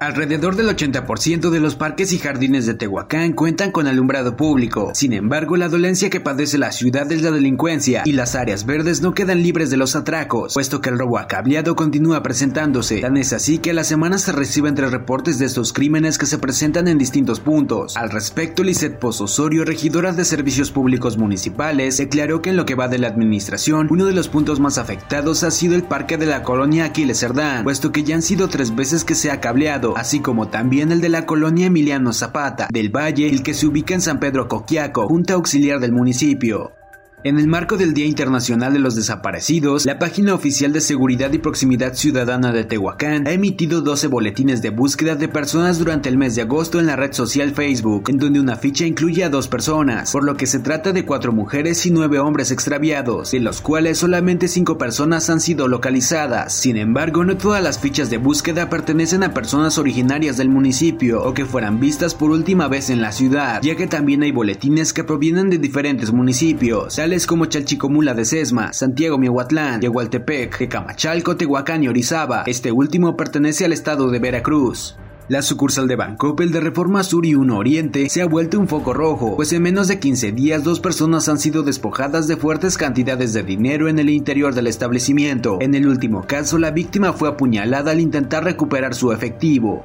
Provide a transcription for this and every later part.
Alrededor del 80% de los parques y jardines de Tehuacán cuentan con alumbrado público. Sin embargo, la dolencia que padece la ciudad es la delincuencia y las áreas verdes no quedan libres de los atracos, puesto que el robo a cableado continúa presentándose. Tan es así que a la semana se reciben tres reportes de estos crímenes que se presentan en distintos puntos. Al respecto, Lizeth Pozo Osorio, regidora de Servicios Públicos Municipales, declaró que en lo que va de la administración, uno de los puntos más afectados ha sido el parque de la colonia Aquiles Cerdán, puesto que ya han sido tres veces que se ha cableado así como también el de la colonia Emiliano Zapata del Valle, el que se ubica en San Pedro Coquiaco, junta auxiliar del municipio. En el marco del Día Internacional de los Desaparecidos, la página oficial de Seguridad y Proximidad Ciudadana de Tehuacán ha emitido 12 boletines de búsqueda de personas durante el mes de agosto en la red social Facebook, en donde una ficha incluye a dos personas, por lo que se trata de cuatro mujeres y nueve hombres extraviados, de los cuales solamente cinco personas han sido localizadas. Sin embargo, no todas las fichas de búsqueda pertenecen a personas originarias del municipio o que fueran vistas por última vez en la ciudad, ya que también hay boletines que provienen de diferentes municipios como Chalchicomula de Sesma, Santiago Miahuatlán, Yehualtepec, Tecamachalco, Tehuacán y Orizaba. Este último pertenece al estado de Veracruz. La sucursal de Bancoppel de Reforma Sur y 1 Oriente se ha vuelto un foco rojo, pues en menos de 15 días dos personas han sido despojadas de fuertes cantidades de dinero en el interior del establecimiento. En el último caso, la víctima fue apuñalada al intentar recuperar su efectivo.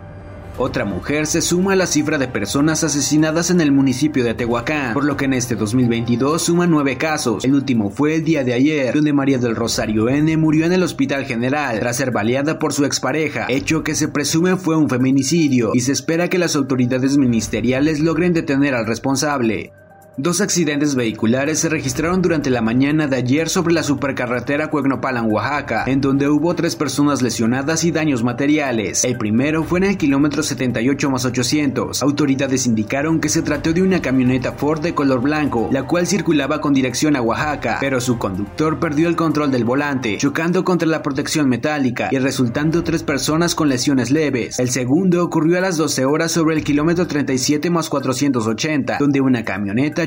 Otra mujer se suma a la cifra de personas asesinadas en el municipio de Tehuacán, por lo que en este 2022 suma nueve casos. El último fue el día de ayer, donde María del Rosario N murió en el Hospital General tras ser baleada por su expareja, hecho que se presume fue un feminicidio y se espera que las autoridades ministeriales logren detener al responsable. Dos accidentes vehiculares se registraron durante la mañana de ayer sobre la supercarretera Cuegnopalan, Oaxaca, en donde hubo tres personas lesionadas y daños materiales. El primero fue en el kilómetro 78 más 800. Autoridades indicaron que se trató de una camioneta Ford de color blanco, la cual circulaba con dirección a Oaxaca, pero su conductor perdió el control del volante, chocando contra la protección metálica y resultando tres personas con lesiones leves. El segundo ocurrió a las 12 horas sobre el kilómetro 37 más 480, donde una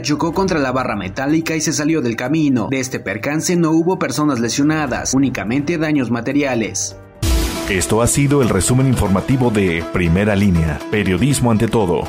chocó contra la barra metálica y se salió del camino. De este percance no hubo personas lesionadas, únicamente daños materiales. Esto ha sido el resumen informativo de Primera Línea, Periodismo ante todo.